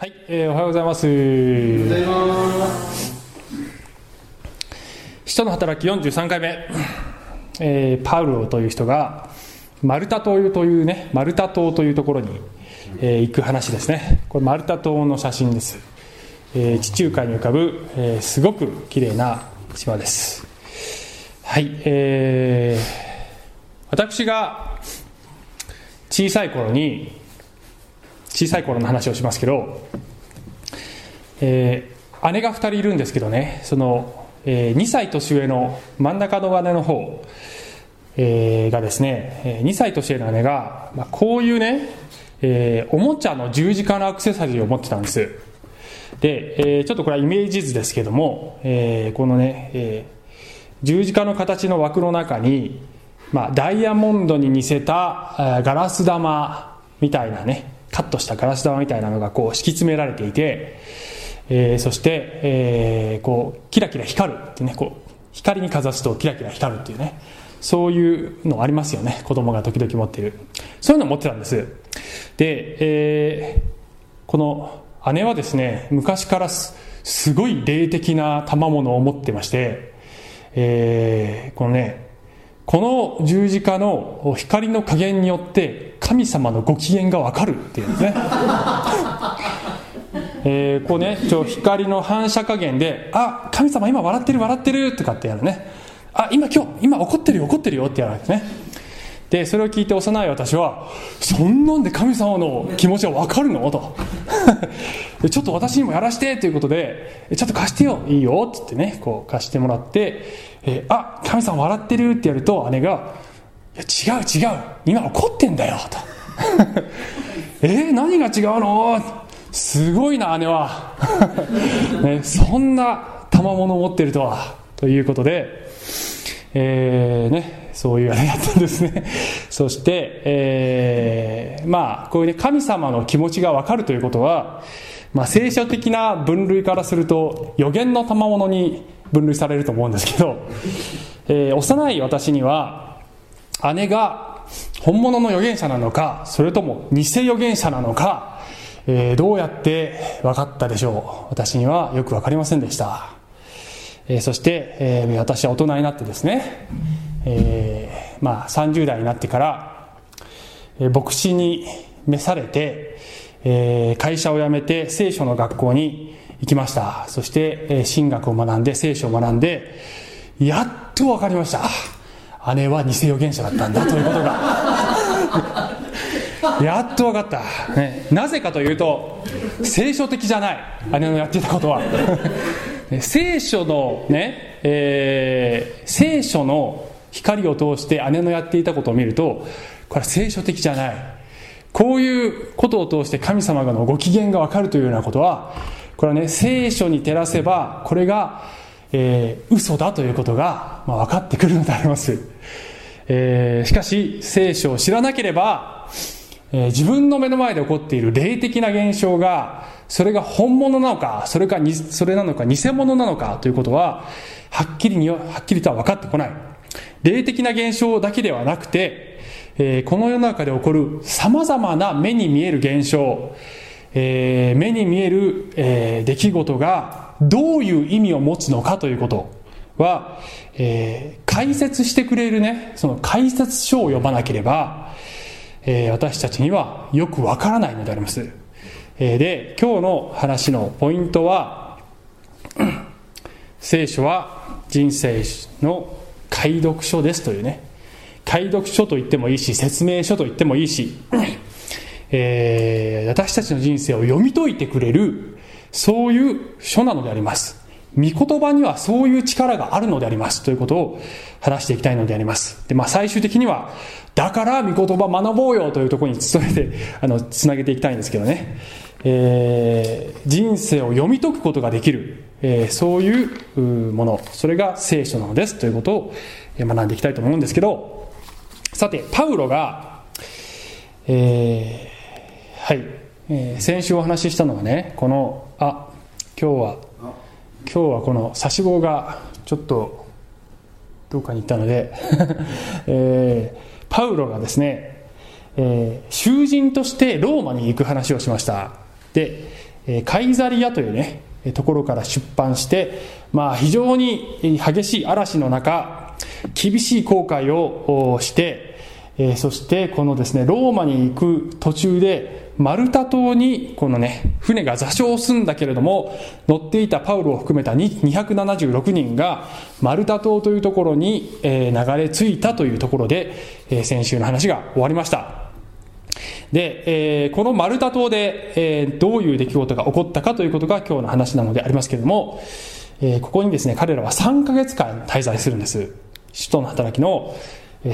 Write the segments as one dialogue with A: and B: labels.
A: はい、えーおはようございます。使徒の働き43回目、えーパウロという人がマルタ島というね、マルタ島というところに、えー行く話ですね。これマルタ島の写真です。えー地中海に浮かぶ、えーすごく綺麗な島です。はい、えー私が小さい頃に小さい頃の話をしますけど、えー姉が2人いるんですけどねその、え2歳年上の真ん中の姉の方、えーがですねえ2歳年上の姉が、まあ、こういうね、えーおもちゃの十字架のアクセサリーを持ってたんです。で、えーちょっとこれはイメージ図ですけども、えーこのね、えー十字架の形の枠の中に、まあ、ダイヤモンドに似せたガラス玉みたいなねカットしたガラス玉みたいなのがこう敷き詰められていて、えーそして、えーこうキラキラ光るってねこう光にかざすとキラキラ光るっていうねそういうのありますよね。子供が時々持っている。そういうのを持ってたんです。で、えーこの姉はですね昔からすすごい霊的な賜物を持ってまして、えーこのねこの十字架の光の加減によって神様のご機嫌がわかるっていうんですね。えーこうねちょ光の反射加減で「あ神様今笑ってる笑ってる」とかってやるね「あ今今日今怒ってるよ怒ってるよ」ってやるわけですね。でそれを聞いて幼い私は「そんなんで神様の気持ちは分かるの?」と。ちょっと私にもやらしてということで「ちょっと貸してよいいよ」って言ってねこう貸してもらって「えーあ神様笑ってる」ってやると姉が「いや違う違う。今怒ってんだよ」と「えー、何が違うの?」すごいな姉は、ね、そんな賜物を持ってるとは。ということで、えーね、そういうあれだったんですね。そして、えーまあこういうね神様の気持ちが分かるということは、まあ、聖書的な分類からすると予言の賜物に分類されると思うんですけど、えー幼い私には姉が本物の預言者なのかそれとも偽預言者なのか、えーどうやって分かったでしょう。私にはよく分かりませんでした、えーそして、えー私は大人になってですね、えーまあ、30代になってから、えー牧師に召されて、えー会社を辞めて聖書の学校に行きました。そして、えー神学を学んで聖書を学んでやっと分かりました。姉は偽預言者だったんだということが。やっと分かった、ね、なぜかというと聖書的じゃない。姉のやっていたことは。聖書のね、えー聖書の光を通して姉のやっていたことを見るとこれは聖書的じゃない。こういうことを通して神様のご機嫌が分かるというようなことはこれはね聖書に照らせばこれが、えー嘘だということが、まあ、分かってくるのであります、えーしかし聖書を知らなければ、えー自分の目の前で起こっている霊的な現象がそれが本物なのかそれかにそれなのか偽物なのかということははっきりにはっきりとは分かってこない。霊的な現象だけではなくて、えーこの世の中で起こる様々な目に見える現象、えー目に見える、えー出来事がどういう意味を持つのかということは、えー解説してくれるねその解説書を読まなければ、えー私たちにはよくわからないのであります、えーで今日の話のポイントは 聖書は人生の解読書ですというね。解読書と言ってもいいし説明書と言ってもいいし、えー私たちの人生を読み解いてくれるそういう書なのであります。御言葉にはそういう力があるのでありますということを話していきたいのであります。で、まあ、最終的にはだから御言葉学ぼうよというところに努めて あのつなげていきたいんですけどね、えー人生を読み解くことができる、えーそういうもの。それが聖書なのです。ということを学んでいきたいと思うんですけど。さてパウロが、えーはい、えー先週お話ししたのはねこのあ今日は今日はこの差し棒がちょっとどうかに行ったので、えーパウロがですね、えー囚人としてローマに行く話をしました。で、えカイザリアというねところから出版して、まあ、非常に激しい嵐の中厳しい航海をしてえそしてこのですねローマに行く途中でマルタ島にこのね船が座礁するんだけれども乗っていたパウロを含めた276人がマルタ島というところにえ流れ着いたというところでえ先週の話が終わりましたで、えー、このマルタ島で、えー、どういう出来事が起こったかということが今日の話なのでありますけれども、えー、ここにですね、彼らは3ヶ月間滞在するんです。首都の働きの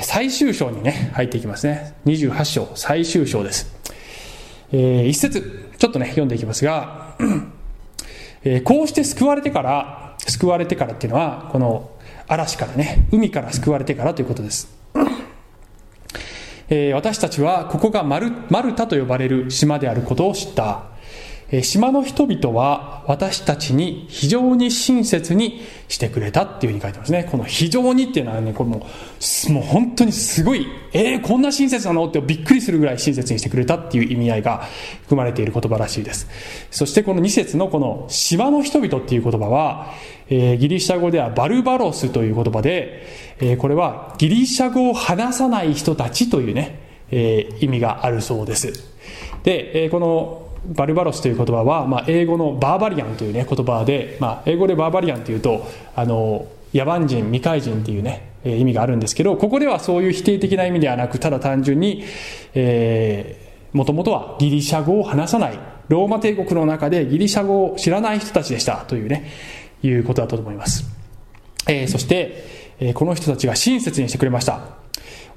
A: 最終章にね、入っていきますね。28章、最終章です。えー、一節、ちょっとね、読んでいきますが、えー、こうして救われてから、救われてからっていうのは、この嵐からね、海から救われてからということです。えー、私たちはここがマルマルタと呼ばれる島であることを知った。え、島の人々は私たちに非常に親切にしてくれたっていうふうに書いてますね。この非常にっていうのはね、これもう、もう本当にすごい、えー、こんな親切なの？ってびっくりするぐらい親切にしてくれたっていう意味合いが含まれている言葉らしいです。そしてこの2節のこの島の人々っていう言葉は、えー、ギリシャ語ではバルバロスという言葉で、えー、これはギリシャ語を話さない人たちというね、えー、意味があるそうです。で、えー、このバルバロスという言葉は、まあ、英語のバーバリアンという、ね、言葉で、まあ、英語でバーバリアンというとあの野蛮人未開人っていうね意味があるんですけどここではそういう否定的な意味ではなくただ単純に、え、もともとはギリシャ語を話さないローマ帝国の中でギリシャ語を知らない人たちでしたというねいうことだと思います、えー、そして、えー、この人たちが親切にしてくれました。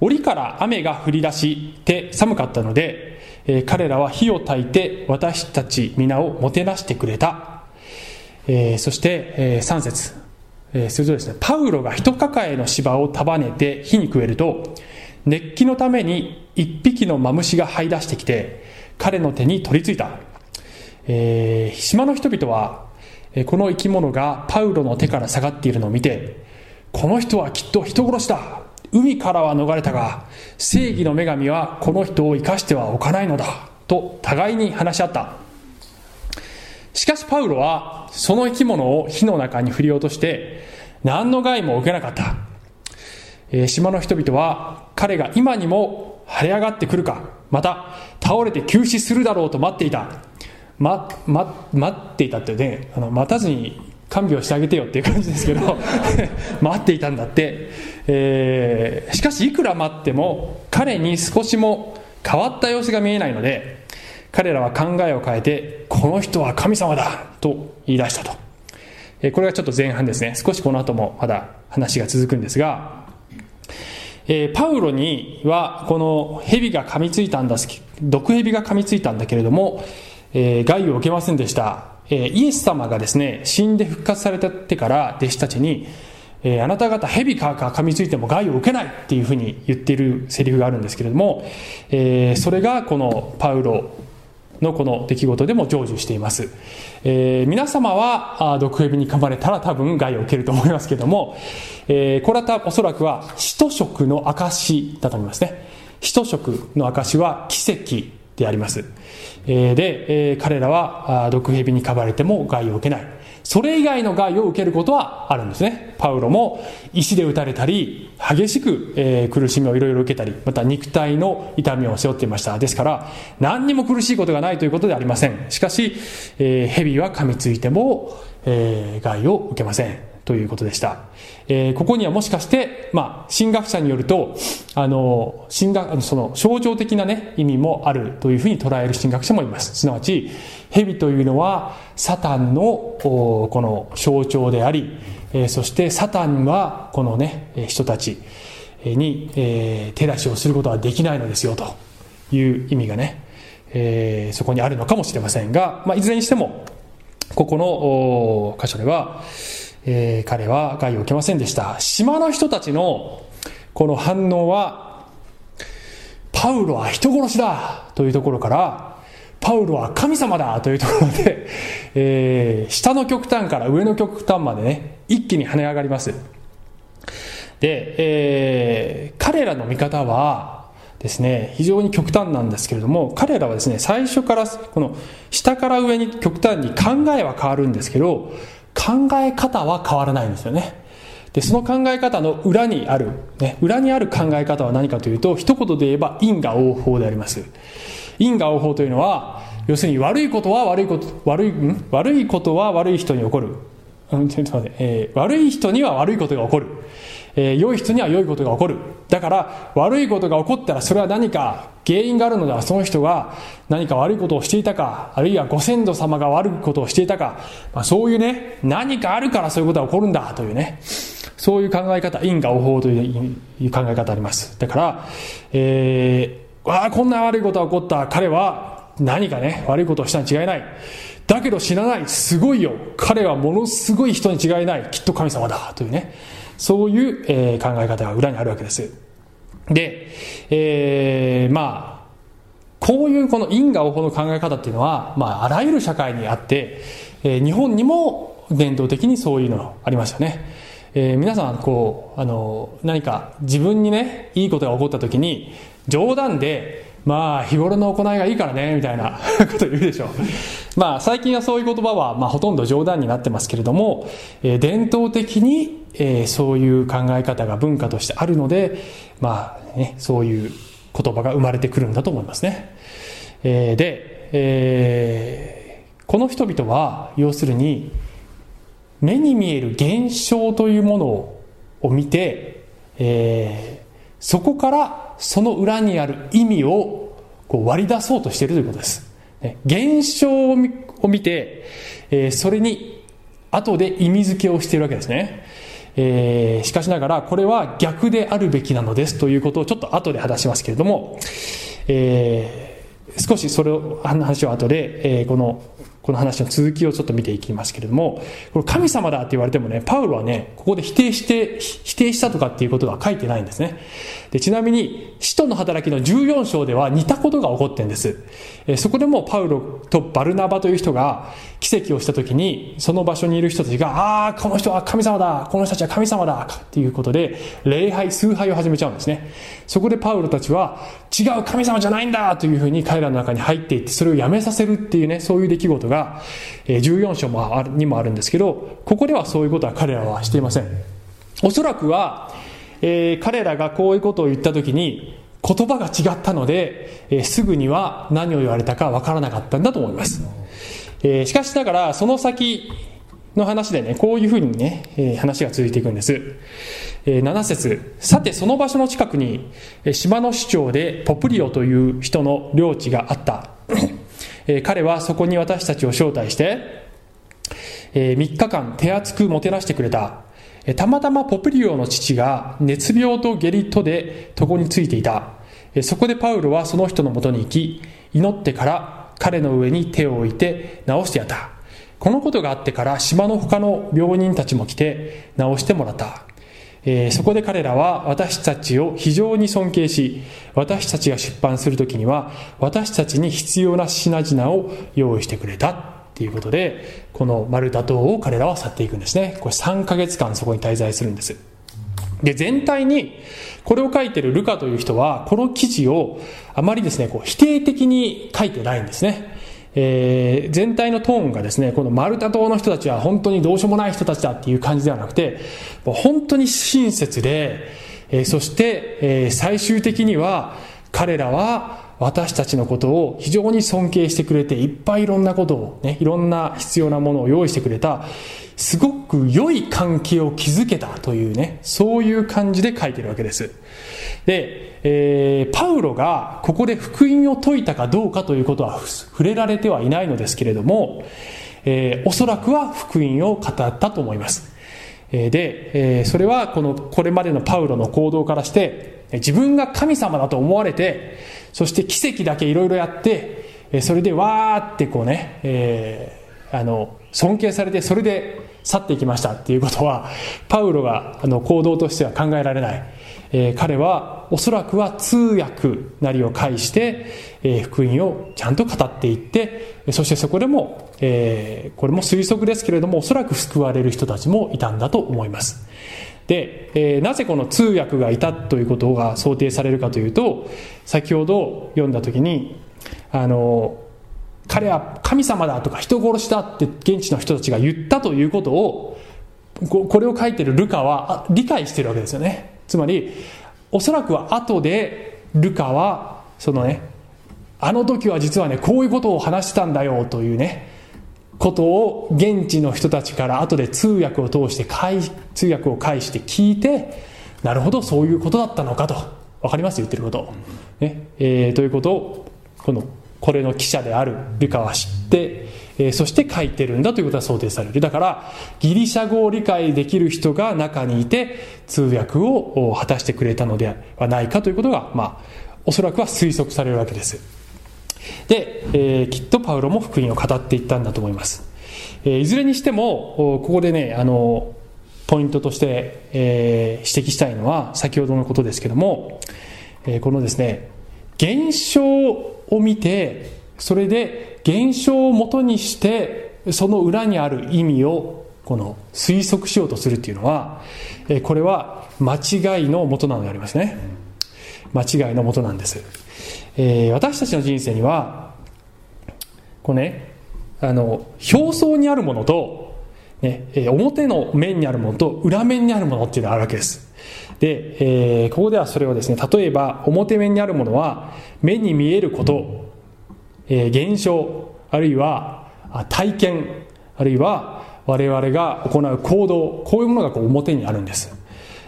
A: 檻から雨が降り出して寒かったので、えー、彼らは火を焚いて私たち皆をもてなしてくれた、えー、そして、えー、3節、えー、するとですねパウロが一抱えの芝を束ねて火に食えると熱気のために一匹のマムシが這い出してきて彼の手に取り付いた、えー、島の人々はこの生き物がパウロの手から下がっているのを見てこの人はきっと人殺しだ。海からは逃れたが正義の女神はこの人を生かしてはおかないのだと互いに話し合った。しかしパウロはその生き物を火の中に振り落として何の害も受けなかった、え、島の人々は彼が今にも晴れ上がってくるかまた倒れて急死するだろうと待っていた。ま、ま、待っていたってね、あの待たずに看病してあげてよっていう感じですけど 待っていたんだって、えー、しかしいくら待っても彼に少しも変わった様子が見えないので彼らは考えを変えてこの人は神様だと言い出したと、えー、これがちょっと前半ですね少しこの後もまだ話が続くんですがえー、パウロにはこの蛇が噛みついたんだ毒蛇が噛みついたんだけれども、えー、害を受けませんでした。え、イエス様がですね、死んで復活されてから弟子たちに、えー、あなた方蛇かか噛みついても害を受けないっていうふうに言っているセリフがあるんですけれども、えー、それがこのパウロのこの出来事でも成就しています。えー、皆様は毒蛇に噛まれたら多分害を受けると思いますけども、えー、これはおそらくは使徒職の証だと思いますね。使徒職の証は奇跡であります。で、彼らは毒蛇に噛まれても害を受けない。それ以外の害を受けることはあるんですね。パウロも石で打たれたり、激しく、苦しみをいろいろ受けたり、また肉体の痛みを背負っていました。ですから、何にも苦しいことがないということではありません。しかし、蛇は噛みついても、害を受けません。ということでした。えー、ここにはもしかして、まあ、神学者によると、あの、神学、その、象徴的なね、意味もあるというふうに捉える神学者もいます。すなわち、蛇というのは、サタンの、この象徴であり、えー、そしてサタンは、このね、人たちに、えー、手出しをすることはできないのですよ、という意味がね、えー、そこにあるのかもしれませんが、まあ、いずれにしても、ここの箇所では、えー、彼は害を受けませんでした。島の人たちのこの反応は、パウロは人殺しだというところから、パウロは神様だというところで、えー、下の極端から上の極端までね、一気に跳ね上がります。で、えー、彼らの見方は、ですね、非常に極端なんですけれども、彼らはですね、最初から、この下から上に極端に考えは変わるんですけど、考え方は変わらないんですよね。で、その考え方の裏にある、ね、裏にある考え方は何かというと、一言で言えば因果応報であります。因果応報というのは、要するに悪いことは悪いこと、悪い、ん？悪いことは悪い人に起こる。うん、ちょっと待って、えー、悪い人には悪いことが起こる。えー、良い人には良いことが起こる。だから、悪いことが起こったらそれは何か原因があるのでは、その人が何か悪いことをしていたか、あるいはご先祖様が悪いことをしていたか、まあ、そういうね、何かあるからそういうことが起こるんだというね、そういう考え方、因果応報という考え方あります。だから、えー、わあ、こんな悪いことが起こった彼は何かね、悪いことをしたに違いない。だけど死なない。すごいよ。彼はものすごい人に違いない。きっと神様だ。というね。そういう、えー、考え方が裏にあるわけです。で、えー、まあ、こういうこの因果応報の考え方っていうのは、まあ、あらゆる社会にあって、えー、日本にも伝統的にそういうのありますよね。えー、皆さん、こう、あの、何か自分にね、いいことが起こった時に、冗談で、まあ日頃の行いがいいからねみたいな こと言うでしょう。まあ最近はそういう言葉はまあほとんど冗談になってますけれども、えー、伝統的に、えー、そういう考え方が文化としてあるのでまあねそういう言葉が生まれてくるんだと思いますね、えー、で、えー、この人々は要するに目に見える現象というものを見て、えー、そこからその裏にある意味をこう割り出そうとしているということです。現象を見て、えそれに後で意味付けをしているわけですね。えー、しかしながらこれは逆であるべきなのですということをちょっと後で話しますけれども、えー、少しそれを話を後で、えー、このこの話の続きをちょっと見ていきますけれども、これ神様だって言われてもね、パウロはね、ここで否定して、否定したとかっていうことは書いてないんですね。でちなみに、使徒の働きの14章では似たことが起こってんです。えそこでもパウロとバルナバという人が奇跡をした時に、その場所にいる人たちが、ああ、この人は神様だこの人たちは神様だっていうことで、礼拝、崇拝を始めちゃうんですね。そこでパウロたちは、違う神様じゃないんだというふうに彼らの中に入っていって、それをやめさせるっていうね、そういう出来事が、14章もあるにもあるんですけど、ここではそういうことは彼らはしていません。おそらくは、えー、彼らがこういうことを言った時に、言葉が違ったので、えー、すぐには何を言われたかわからなかったんだと思います。えー、しかしながら、その先の話でね、こういうふうにね、えー、話が続いていくんです。えー、7節さてその場所の近くに、島の市長でポプリオという人の領地があった。え彼はそこに私たちを招待して、え3日間手厚くもてなしてくれた。たまたまポプリオの父が熱病と下痢とで床についていた。そこでパウロはその人のもとに行き、祈ってから彼の上に手を置いて治してやった。このことがあってから島の他の病人たちも来て治してもらった。えー、そこで彼らは私たちを非常に尊敬し、私たちが出版するときには、私たちに必要な品々を用意してくれたっていうことで、このマルタ島を彼らは去っていくんですね。これ3ヶ月間そこに滞在するんです。で、全体に、これを書いてるルカという人は、この記事をあまりですね、こう否定的に書いてないんですね。えー、全体のトーンがですね、このマルタ島の人たちは本当にどうしようもない人たちだっていう感じではなくて、もう本当に親切で、えー、そして、えー、最終的には彼らは私たちのことを非常に尊敬してくれて、いっぱいいろんなことをね、いろんな必要なものを用意してくれた、すごく良い関係を築けたというね、そういう感じで書いてるわけです。で、えー、パウロがここで福音を説いたかどうかということは触れられてはいないのですけれども、えー、おそらくは福音を語ったと思います。で、それはこの、これまでのパウロの行動からして、自分が神様だと思われて、そして奇跡だけいろいろやって、それでわーってこうね、えー、あの、尊敬されて、それで去っていきましたっていうことは、パウロがあの行動としては考えられない。えー、彼はおそらくは通訳なりを介して、えー、福音をちゃんと語っていってそしてそこでも、えー、これも推測ですけれどもおそらく救われる人たちもいたんだと思いますで、えー、なぜこの通訳がいたということが想定されるかというと先ほど読んだ時にあの彼は神様だとか人殺しだって現地の人たちが言ったということをこれを書いてるルカは理解してるわけですよね。つまりおそらくは後でルカはそのねあの時は実はねこういうことを話したんだよというねことを現地の人たちから後で通訳を通して通訳を介して聞いてなるほどそういうことだったのかと分かります？言ってること、ね。えー、ということをこのこれの記者であるルカは知って、えー、そして書いてるんだということが想定される。だからギリシャ語を理解できる人が中にいて通訳を果たしてくれたのではないかということがまあおそらくは推測されるわけです。で、えー、きっとパウロも福音を語っていったんだと思います、えー、いずれにしてもここでねあのポイントとして、えー、指摘したいのは先ほどのことですけども、えー、このですね現象を見てそれで現象をもとにしてその裏にある意味をこの推測しようとするっていうのは、えー、これは間違いのもとなのでありますね。間違いのもとなんです。えー、私たちの人生にはこうねあの表層にあるものと、ねえ、表の面にあるものと裏面にあるものっていうのがあるわけです。で、えー、ここではそれをですね例えば表面にあるものは目に見えること、えー、現象あるいは体験あるいは我々が行う行動こういうものがこう表にあるんです。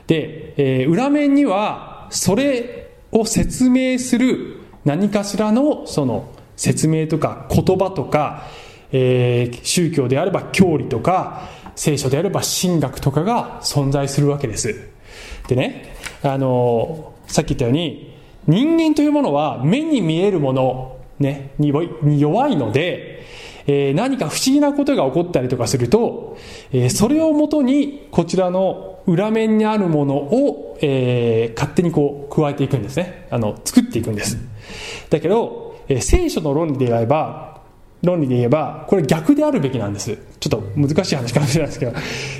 A: で、え、裏面にはそれを説明する何かしらのその説明とか言葉とか、えー、宗教であれば教理とか聖書であれば神学とかが存在するわけです。でねあのさっき言ったように人間というものは目に見えるもの、ね、に弱いので、えー、何か不思議なことが起こったりとかすると、えー、それをもとにこちらの裏面にあるものを、えー、勝手にこう加えていくんですね。あの作っていくんです。だけど、えー、聖書の論理で言えば、論理で言えば、これ逆であるべきなんです。ちょっと難しい話かもしれないですけど、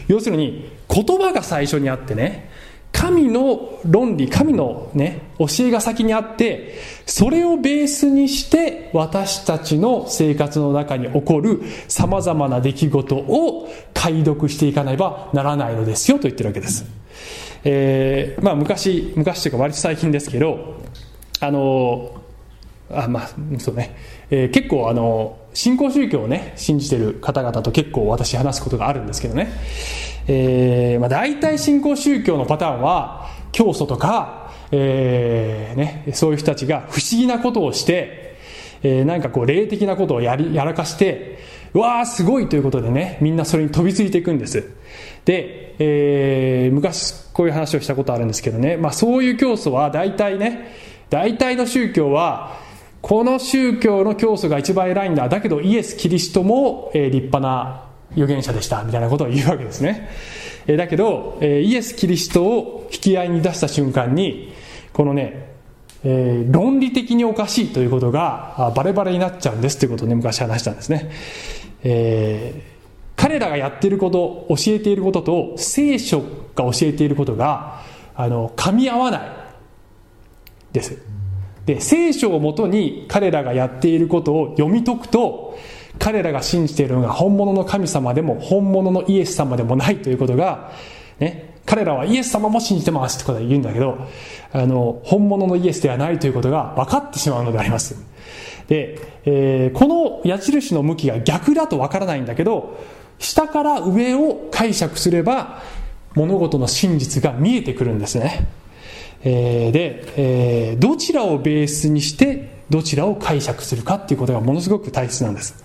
A: 要するに、言葉が最初にあってね、神の論理、神のね、教えが先にあって、それをベースにして私たちの生活の中に起こる様々な出来事を解読していかねばならないのですよと言ってるわけです。えー、まあ昔、昔というか割と最近ですけど、あの、あまあそうね、えー、結構あの新興宗教をね信じてる方々と結構私話すことがあるんですけどね、えーまあ、大体新興宗教のパターンは教祖とか、えーね、そういう人たちが不思議なことをして、えー、なんかこう霊的なことをやりやらかしてうわーすごいということでねみんなそれに飛びついていくんです。で、えー、昔こういう話をしたことあるんですけどね、まあ、そういう教祖は大体ね大体の宗教はこの宗教の教祖が一番偉いんだ。だけどイエス・キリストも、えー、立派な預言者でした。みたいなことを言うわけですね、えー、だけど、えー、イエス・キリストを引き合いに出した瞬間にこのね、えー、論理的におかしいということがバレバレになっちゃうんですということをね昔話したんですね、えー、彼らがやっていること教えていることと聖書が教えていることがあの噛み合わないです。で聖書をもとに彼らがやっていることを読み解くと彼らが信じているのが本物の神様でも本物のイエス様でもないということが、ね、彼らはイエス様も信じてますってことは言うんだけどあの本物のイエスではないということが分かってしまうのであります。で、えー、この矢印の向きが逆だと分からないんだけど下から上を解釈すれば物事の真実が見えてくるんですね。えー、で、えー、どちらをベースにしてどちらを解釈するかっていうことがものすごく大切なんです、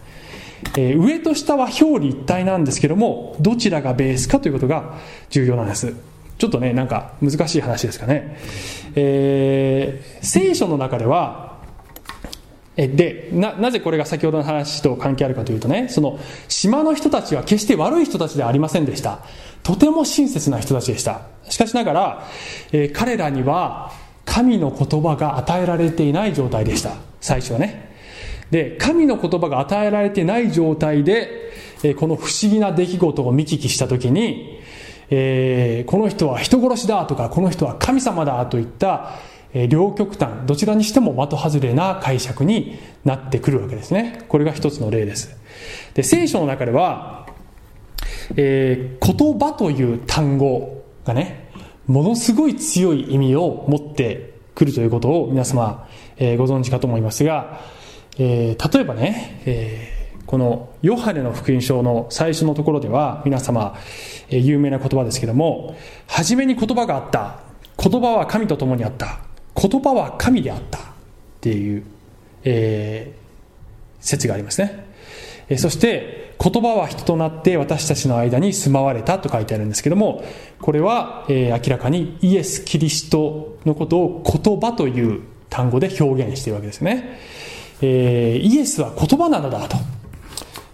A: えー、上と下は表裏一体なんですけどもどちらがベースかということが重要なんです。ちょっとねなんか難しい話ですかね、えー、聖書の中ではでななぜこれが先ほどの話と関係あるかというとねその島の人たちは決して悪い人たちではありませんでした。とても親切な人たちでした。しかしながら、えー、彼らには神の言葉が与えられていない状態でした。最初はね。で神の言葉が与えられてない状態で、えー、この不思議な出来事を見聞きした時に、えー、この人は人殺しだとかこの人は神様だといった、両極端どちらにしても的外れな解釈になってくるわけですね。これが一つの例です。で聖書の中では、えー、言葉という単語がねものすごい強い意味を持ってくるということを皆様、えー、ご存知かと思いますが、えー、例えばね、えー、このヨハネの福音書の最初のところでは皆様、え、有名な言葉ですけども初めに言葉があった。言葉は神と共にあった。言葉は神であったっていう、えー、説がありますね。そして言葉は人となって私たちの間に住まわれたと書いてあるんですけどもこれは、えー、明らかにイエス・キリストのことを言葉という単語で表現しているわけですね、えー、イエスは言葉なのだと。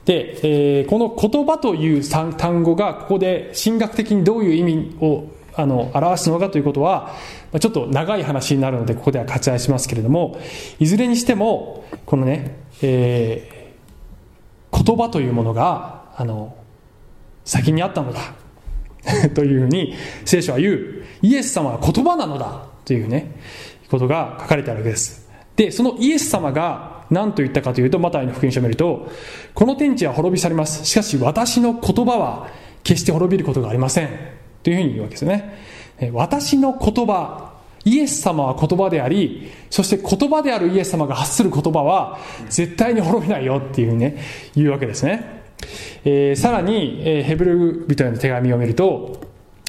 A: で、えー、この言葉という単語がここで神学的にどういう意味をあの表すのかということはちょっと長い話になるのでここでは割愛しますけれどもいずれにしてもこのね、えー言葉というものがあの先にあったのだ というふうに聖書は言う。イエス様は言葉なのだというねことが書かれてあるわけです。でそのイエス様が何と言ったかというとマタイの福音書を見るとこの天地は滅び去ります。しかし私の言葉は決して滅びることがありません。というふうに言うわけですよね。私の言葉イエス様は言葉であり、そして言葉であるイエス様が発する言葉は絶対に滅びないよっていうふうにね、言うわけですね。えー、さらに、えー、ヘブル人への手紙を見ると、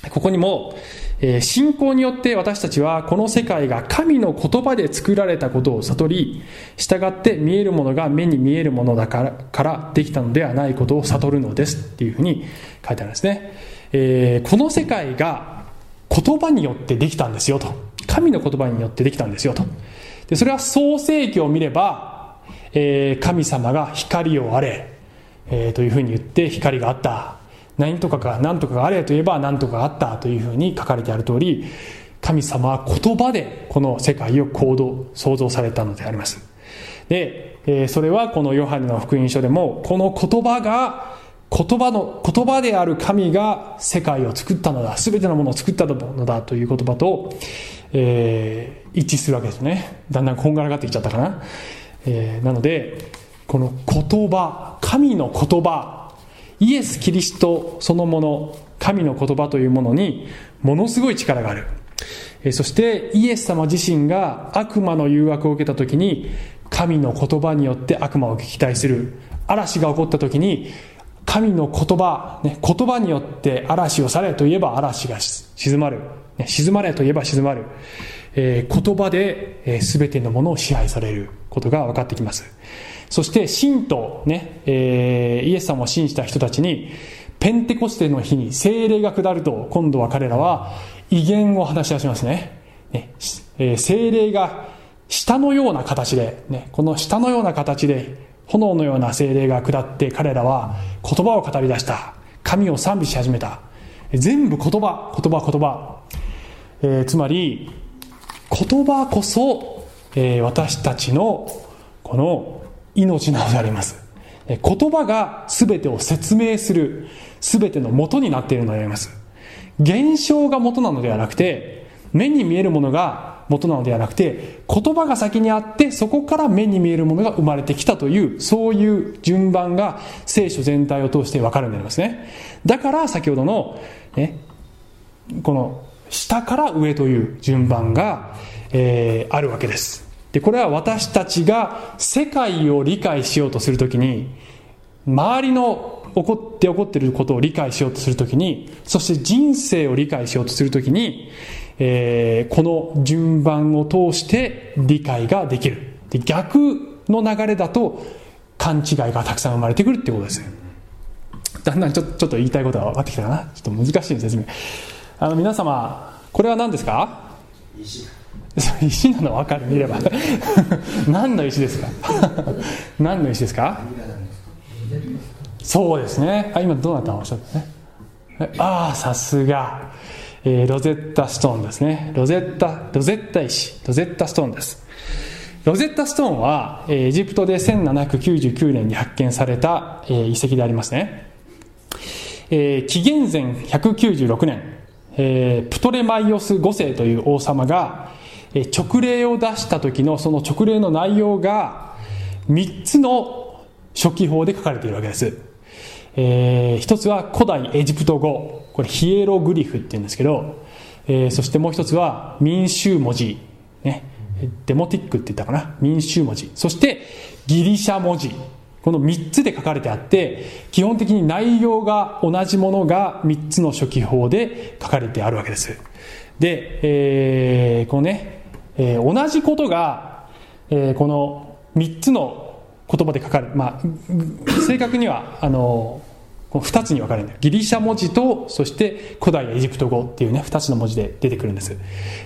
A: ここにも、えー、信仰によって私たちはこの世界が神の言葉で作られたことを悟り、従って見えるものが目に見えるものだからからできたのではないことを悟るのですっていうふうに書いてあるんですね。えー、この世界が言葉によってできたんですよと。神の言葉によってできたんですよと。で、それは創世記を見れば、えー、神様が光をあれ、えー、というふうに言って光があった。何とかが何とかがあれといえば何とかがあったというふうに書かれてある通り、神様は言葉でこの世界を行動、創造されたのであります。で、えー、それはこのヨハネの福音書でも、この言葉が言葉の、言葉である神が世界を作ったのだ、すべてのものを作ったのだという言葉と、えー、一致するわけですね。だんだんこんがらがってきちゃったかな。えー、なので、この言葉、神の言葉、イエス・キリストそのもの、神の言葉というものにものすごい力がある。えー、そしてイエス様自身が悪魔の誘惑を受けた時に神の言葉によって悪魔を撃退する。嵐が起こった時に神の言葉、ね、言葉によって嵐をされといえば嵐が静まる。ね、静まれといえば静まる。えー、言葉で、えー、全てのものを支配されることが分かってきます。そして、信とね、えー、イエス様を信じた人たちに、ペンテコステの日に精霊が下ると、今度は彼らは威厳を話し出しますね。ねえー、精霊が下のような形で、ね、この下のような形で炎のような精霊が下って彼らは言葉を語り出した。神を賛美し始めた。全部言葉言葉言葉、えー、つまり言葉こそ、えー、私たちのこの命なのであります。言葉が全てを説明する全ての元になっているのであります。現象が元なのではなくて目に見えるものが元なのではなくて言葉が先にあってそこから目に見えるものが生まれてきたというそういう順番が聖書全体を通して分かるんでありますね。だから先ほどの、ね、この下から上という順番が、えー、あるわけです。でこれは私たちが世界を理解しようとするときに周りの起こって起こっていることを理解しようとするときにそして人生を理解しようとするときにえー、この順番を通して理解ができる。で逆の流れだと勘違いがたくさん生まれてくるってことですだんだんちょちょっと言いたいことが分かってきたかな。ちょっと難しい説明あの皆様これは何ですか？石。石なの分かる見れば。何の石ですか？何の石ですか？そうですね。あ今どうなったのおっしゃってねああさすが。えー、ロゼッタストーンですね。ロゼッタ、ロゼッタ石、ロゼッタストーンです。ロゼッタストーンは、えー、エジプトで1799年に発見された、えー、遺跡でありますね。えー、紀元前196年、えー、プトレマイオス5世という王様が、えー、直令を出した時のその直令の内容が3つの初期法で書かれているわけです。えー、一つは古代エジプト語。これヒエログリフって言うんですけど、えー、そしてもう一つは民衆文字。ね。デモティックって言ったかな。民衆文字。そしてギリシャ文字。この3つで書かれてあって、基本的に内容が同じものが3つの初期法で書かれてあるわけです。で、えー、このね、えー、同じことが、えー、この3つの言葉で書かれまあ、正確には、あの、この2つに分かれる。ギリシャ文字と、そして古代エジプト語っていうね、2つの文字で出てくるんです。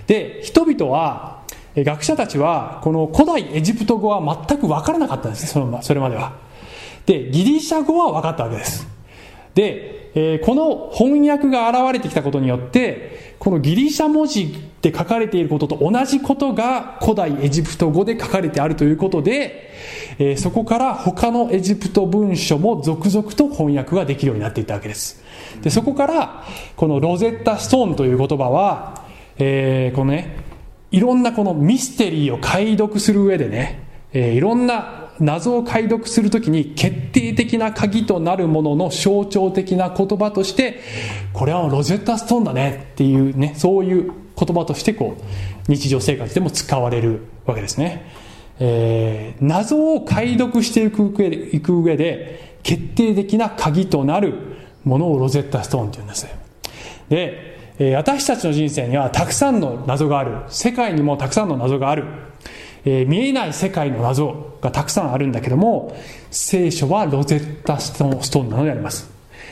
A: で、人々は、学者たちは、この古代エジプト語は全く分からなかったんです、そのそれまでは。で、ギリシャ語は分かったわけです。で、えー、この翻訳が現れてきたことによって、このギリシャ文字で書かれていることと同じことが古代エジプト語で書かれてあるということで、えー、そこから他のエジプト文書も続々と翻訳ができるようになっていったわけです。で、そこから、このロゼッタストーンという言葉は、えー、このね、いろんなこのミステリーを解読する上でね、えー、いろんな謎を解読するときに決定的な鍵となるものの象徴的な言葉としてこれはロゼッタストーンだねっていうねそういう言葉としてこう日常生活でも使われるわけですね、えー、謎を解読していく上でいく上で決定的な鍵となるものをロゼッタストーンって言うんです。で私たちの人生にはたくさんの謎がある。世界にもたくさんの謎がある。えー、見えない世界の謎がたくさんあるんだけども聖書はロゼッタストーンなのであります。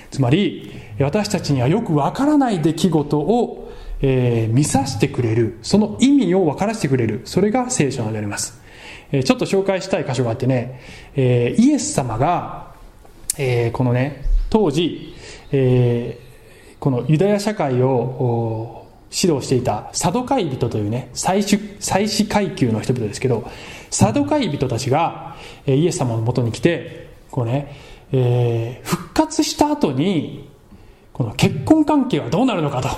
A: つまり私たちにはよくわからない出来事を、えー、見させてくれる。その意味を分からせてくれる。それが聖書なのであります、えー、ちょっと紹介したい箇所があってね、えー、イエス様が、えー、このね当時、えー、このユダヤ社会を指導していたサドカイ人というね、祭司祭司階級の人々ですけど、サドカイ人たちがイエス様のもとに来て、こうね、えー、復活した後に、この結婚関係はどうなるのかと。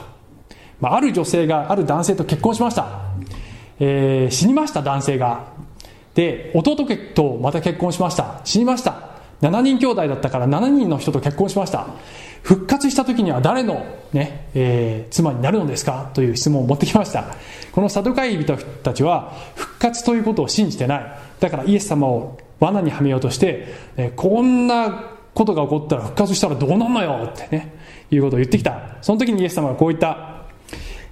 A: まあ、ある女性がある男性と結婚しました。えー、死にました男性が。で、弟とまた結婚しました。死にました。7人兄弟だったから7人の人と結婚しました。復活した時には誰の、ねえー、妻になるのですか？という質問を持ってきました。このサドカイ人たちは復活ということを信じてない。だからイエス様を罠にはめようとして、えこんなことが起こったら復活したらどうなんのよ？ってねいうことを言ってきた。その時にイエス様はこう言った。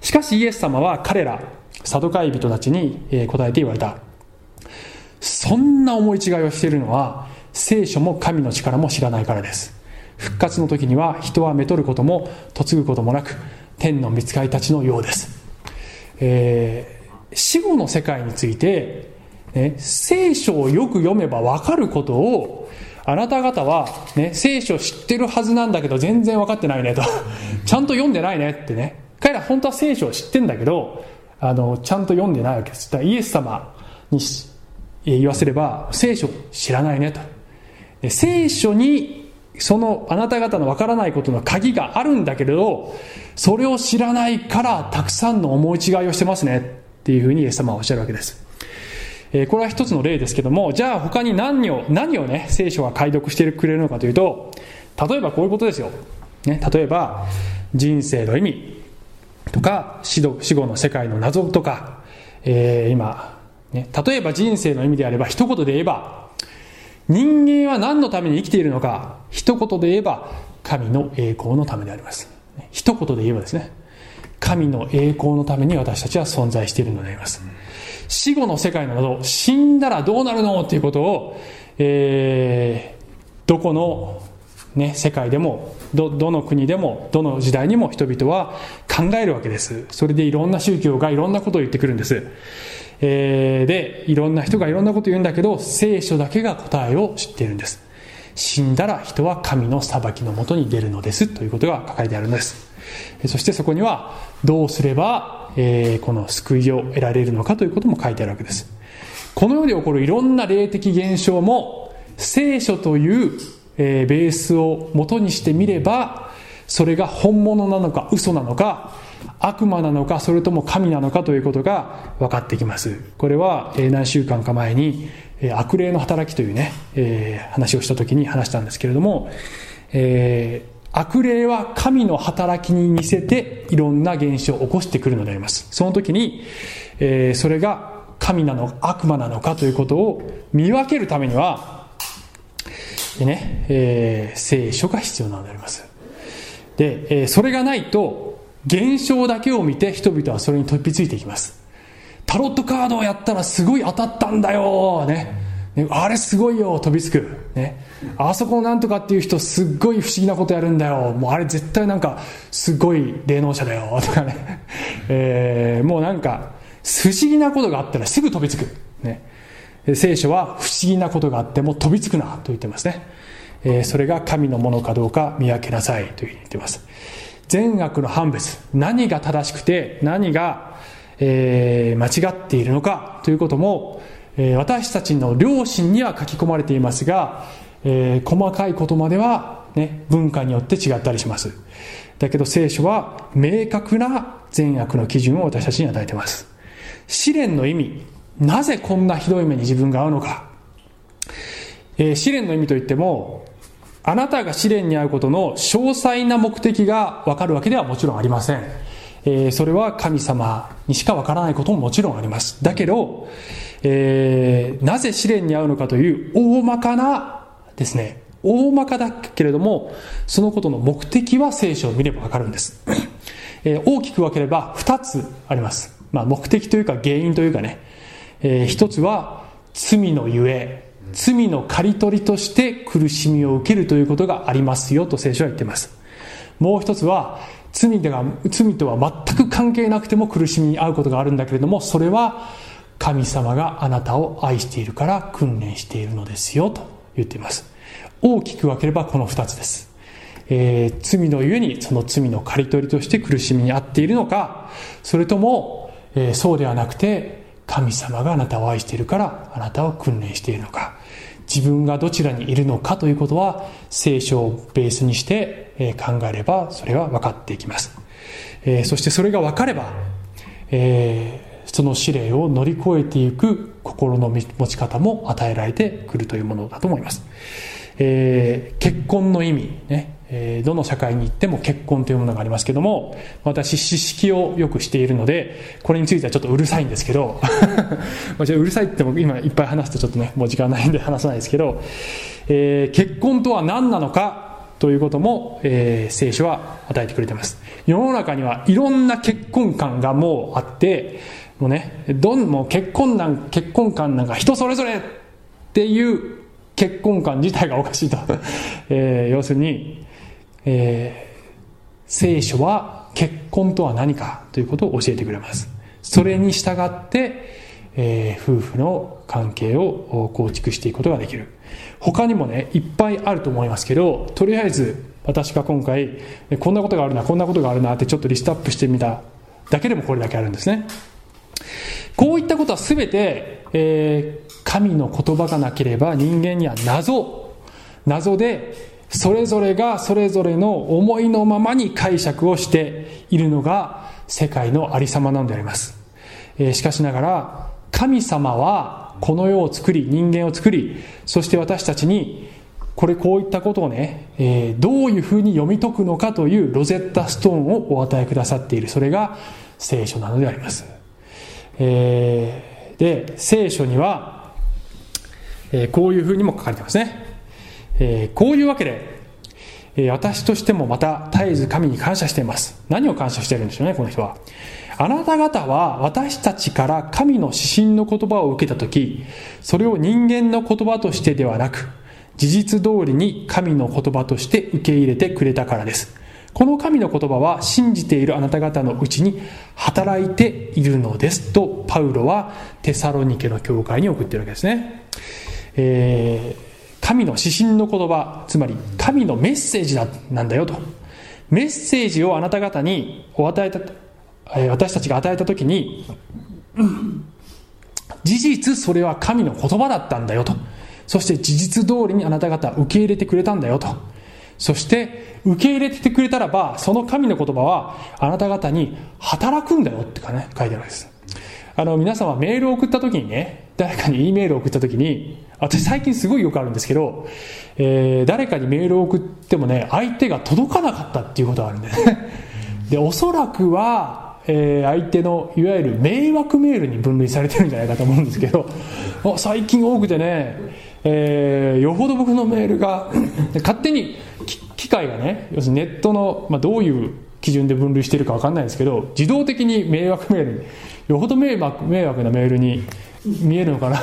A: しかしイエス様は彼らサドカイ人たちに答えて言われた。そんな思い違いをしているのは聖書も神の力も知らないからです。復活の時には人はめとることも嫁ぐこともなく天の見つかりたちのようです、えー、死後の世界について、ね、聖書をよく読めば分かることをあなた方は、ね、聖書知ってるはずなんだけど全然分かってないねと。ちゃんと読んでないねってね。彼ら本当は聖書を知ってんだけどあのちゃんと読んでないわけです。イエス様に言わせれば聖書知らないねと。聖書にそのあなた方のわからないことの鍵があるんだけれど、それを知らないからたくさんの思い違いをしてますねっていうふうにイエス様はおっしゃるわけです。え、これは一つの例ですけども、じゃあ他に何を、何をね、聖書が解読してくれるのかというと、例えばこういうことですよ。ね、例えば、人生の意味とか、死後死後の世界の謎とか、えー、今、ね、例えば人生の意味であれば、一言で言えば、人間は何のために生きているのか。一言で言えば神の栄光のためであります。一言で言えばですね。神の栄光のために私たちは存在しているのであります。死後の世界の謎死んだらどうなるのっていうことを、えー、どこの、ね、世界でもどどの国でもどの時代にも人々は考えるわけです。それでいろんな宗教がいろんなことを言ってくるんです。えー、でいろんな人がいろんなこと言うんだけど聖書だけが答えを知っているんです。死んだら人は神の裁きのもとに出るのですということが書かれてあるんです。そしてそこにはどうすれば、えー、この救いを得られるのかということも書いてあるわけです。この世で起こるいろんな霊的現象も聖書という、えー、ベースを元にしてみればそれが本物なのか嘘なのか悪魔なのかそれとも神なのかということが分かってきます。これは何週間か前に悪霊の働きというね、えー、話をした時に話したんですけれども、えー、悪霊は神の働きに似せていろんな現象を起こしてくるのであります。その時に、えー、それが神なのか悪魔なのかということを見分けるためにはでね、え、聖書が必要なのであります。で、え、それがないと現象だけを見て人々はそれに飛びついていきます。タロットカードをやったらすごい当たったんだよね。ねあれすごいよ飛びつく、ね、あそこのなんとかっていう人すっごい不思議なことやるんだよ。もうあれ絶対なんかすごい霊能者だよとかね、えー、もうなんか不思議なことがあったらすぐ飛びつく、ね、聖書は不思議なことがあっても飛びつくなと言ってますね、えー、それが神のものかどうか見分けなさいと言ってます。善悪の判別何が正しくて何が、えー、間違っているのかということも、えー、私たちの良心には書き込まれていますが、えー、細かいことまでは、ね、文化によって違ったりします。だけど聖書は明確な善悪の基準を私たちに与えています。試練の意味なぜこんなひどい目に自分が遭うのか、えー、試練の意味といってもあなたが試練に遭うことの詳細な目的がわかるわけではもちろんありません、えー、それは神様にしかわからないことももちろんあります。だけど、えー、なぜ試練に遭うのかという大まかなですね。大まかだけれどもそのことの目的は聖書を見ればわかるんです、えー、大きく分ければ2つあります。まあ、目的というか原因というかね、えー、一つは罪のゆえ。罪の刈り取りとして苦しみを受けるということがありますよと聖書は言っています。もう一つは罪でが罪とは全く関係なくても苦しみに遭うことがあるんだけれどもそれは神様があなたを愛しているから訓練しているのですよと言っています。大きく分ければこの2つです。えー、罪のゆえにその罪の刈り取りとして苦しみに遭っているのかそれともえー、そうではなくて神様があなたを愛しているからあなたを訓練しているのか。自分がどちらにいるのかということは聖書をベースにして、考えればそれは分かっていきます、えー、そしてそれが分かれば、えー、その試練を乗り越えていく心の持ち方も与えられてくるというものだと思います、えー、結婚の意味ね。えどの社会に行っても結婚というものがありますけども私知識をよくしているのでこれについてはちょっとうるさいんですけど うるさいっても今いっぱい話すとちょっとねもう時間ないんで話さないですけど、えー、結婚とは何なのかということも、えー、聖書は与えてくれてます。世の中にはいろんな結婚観がもうあってもうねどんもう結婚なん結婚観なんか人それぞれっていう結婚観自体がおかしいと、えー、要するにえー、聖書は結婚とは何かということを教えてくれます。それに従って、えー、夫婦の関係を構築していくことができる。他にもねいっぱいあると思いますけどとりあえず私が今回こんなことがあるなこんなことがあるなってちょっとリストアップしてみただけでもこれだけあるんですね。こういったことは全て、えー、神の言葉がなければ人間には謎。謎でそれぞれがそれぞれの思いのままに解釈をしているのが世界のありさまなのであります、えー、しかしながら神様はこの世を作り人間を作りそして私たちにこれこういったことをね、えー、どういうふうに読み解くのかというロゼッタストーンをお与えくださっている。それが聖書なのであります、えー、で聖書には、え、こういうふうにも書かれてますね。えー、こういうわけで、えー、私としてもまた絶えず神に感謝しています。何を感謝してるんでしょうね、この人は。あなた方は私たちから神の使信の言葉を受けたとき、それを人間の言葉としてではなく、事実通りに神の言葉として受け入れてくれたからです。この神の言葉は信じているあなた方のうちに働いているのですとパウロはテサロニケの教会に送っているわけですね。えー神の指針の言葉つまり神のメッセージだなんだよと。メッセージをあなた方にお与えたえ私たちが与えた時に事実それは神の言葉だったんだよと。そして事実通りにあなた方受け入れてくれたんだよと。そして受け入れてくれたらばその神の言葉はあなた方に働くんだよってかね書いてあるわけです。あの皆様メールを送った時にね誰かに E メールを送った時に私最近すごいよくあるんですけど、えー、誰かにメールを送ってもね相手が届かなかったっていうことがあるんでね。でおそらくは、えー、相手のいわゆる迷惑メールに分類されてるんじゃないかと思うんですけど 最近多くてね、えー、よほど僕のメールが 勝手に機械がね要するにネットの、まあ、どういう基準で分類しているか分かんないですけど自動的に迷惑メールによほど迷惑迷惑なメールに見えるのかな？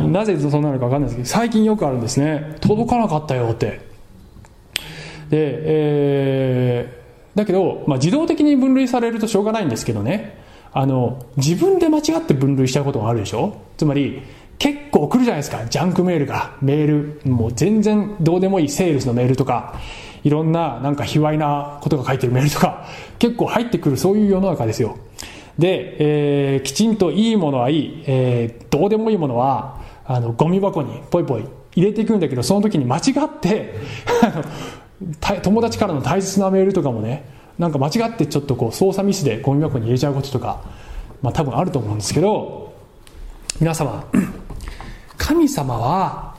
A: なぜそんなのか分かんないですけど最近よくあるんですね。届かなかったよって。で、えー、だけど、まあ、自動的に分類されるとしょうがないんですけどね。あの自分で間違って分類しちゃうことがあるでしょ？つまり結構来るじゃないですか。ジャンクメールが。メールもう全然どうでもいい。セールスのメールとか。いろんななんか卑猥なことが書いてるメールとか。結構入ってくるそういう世の中ですよ。で、えー、きちんといいものはいい、えー、どうでもいいものはあのゴミ箱にポイポイ入れていくんだけどその時に間違って 友達からの大切なメールとかもねなんか間違ってちょっとこう操作ミスでゴミ箱に入れちゃうこととか、まあ、多分あると思うんですけど皆様 神様は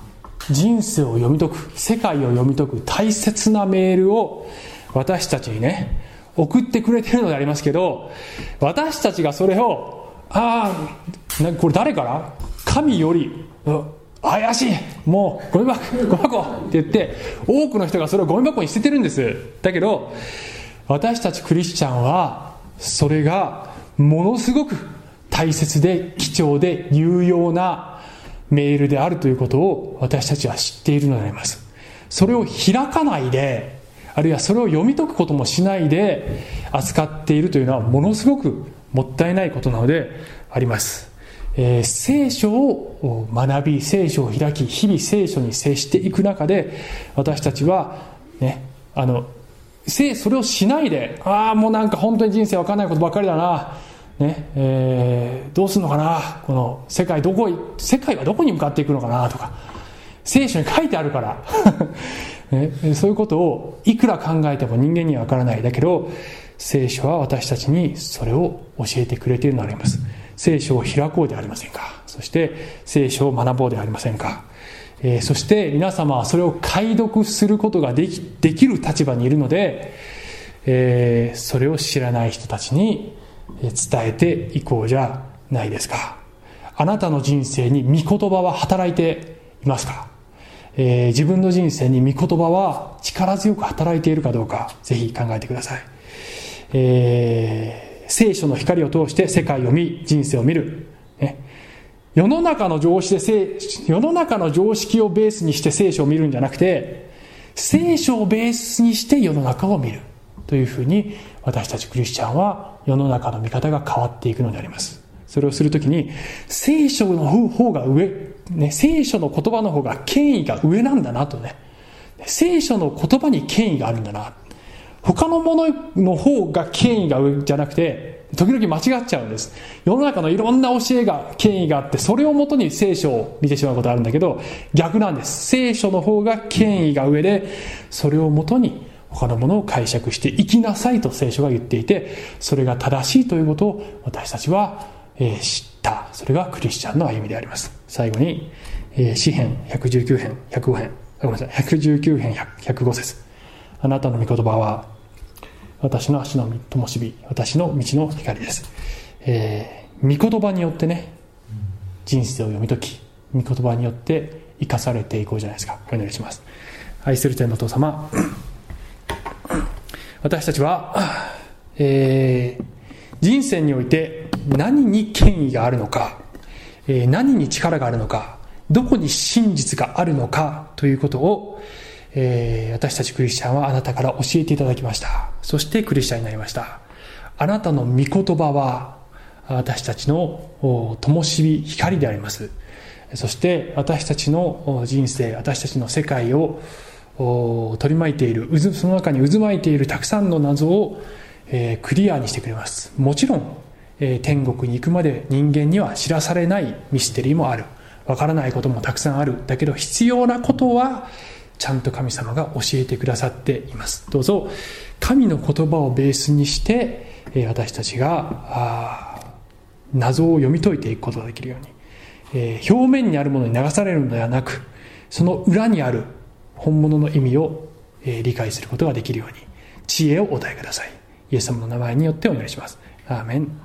A: 人生を読み解く世界を読み解く大切なメールを私たちにね送ってくれてるのでありますけど私たちがそれをああこれ誰から？神より怪しい。もうゴミ箱ゴミ箱って言って多くの人がそれをゴミ箱に捨ててるんです。だけど私たちクリスチャンはそれがものすごく大切で貴重で有用なメールであるということを私たちは知っているのであります。それを開かないであるいはそれを読み解くこともしないで扱っているというのはものすごくもったいないことなのであります、えー、聖書を学び聖書を開き日々聖書に接していく中で私たちはねあのせそれをしないでああもうなんか本当に人生わかんないことばっかりだなねえー、どうするのかなこの世界どこ世界はどこに向かっていくのかなとか聖書に書いてあるから。ね、そういうことをいくら考えても人間にはわからない。だけど聖書は私たちにそれを教えてくれているのであります。聖書を開こうではありませんか。そして聖書を学ぼうではありませんか、えー、そして皆様はそれを解読することができできる立場にいるので、えー、それを知らない人たちに伝えていこうじゃないですか。あなたの人生に御言葉は働いていますか。えー、自分の人生に御言葉は力強く働いているかどうかぜひ考えてください、えー、聖書の光を通して世界を見人生を見る、ね、世の中の常識で世の中の常識をベースにして聖書を見るんじゃなくて聖書をベースにして世の中を見る。というふうに私たちクリスチャンは世の中の見方が変わっていくのであります。それをするときに聖書の方が上。ね、聖書の言葉の方が権威が上なんだなとね。聖書の言葉に権威があるんだな。他のものの方が権威が上じゃなくて、時々間違っちゃうんです。世の中のいろんな教えが、権威があって、それをもとに聖書を見てしまうことがあるんだけど、逆なんです。聖書の方が権威が上で、それをもとに他のものを解釈して生きなさいと聖書が言っていて、それが正しいということを私たちは、えー、知った。それがクリスチャンの歩みであります。最後に、えー、詩編119編105編。ごめんなさい。119編105節。あなたの御言葉は私の足の灯火私の道の光です、えー、御言葉によってね人生を読み解き御言葉によって生かされていこうじゃないですか。お願いします。愛する天のお父様私たちは、えー、人生において何に権威があるのか、え何に力があるのか、どこに真実があるのかということを、え、私たちクリスチャンはあなたから教えていただきました。そしてクリスチャンになりました。あなたの御言葉は私たちの灯火光であります。そして私たちの人生、私たちの世界を取り巻いている、その中に渦巻いているたくさんの謎をえ、クリアにしてくれますもちろん、天国に行くまで人間には知らされないミステリーもある。わからないこともたくさんある。だけど必要なことはちゃんと神様が教えてくださっています。どうぞ神の言葉をベースにして私たちが謎を読み解いていくことができるように、表面にあるものに流されるのではなくその裏にある本物の意味を、理解することができるように。知恵をお与えください。イエス様の名前によってお願いします。アーメン。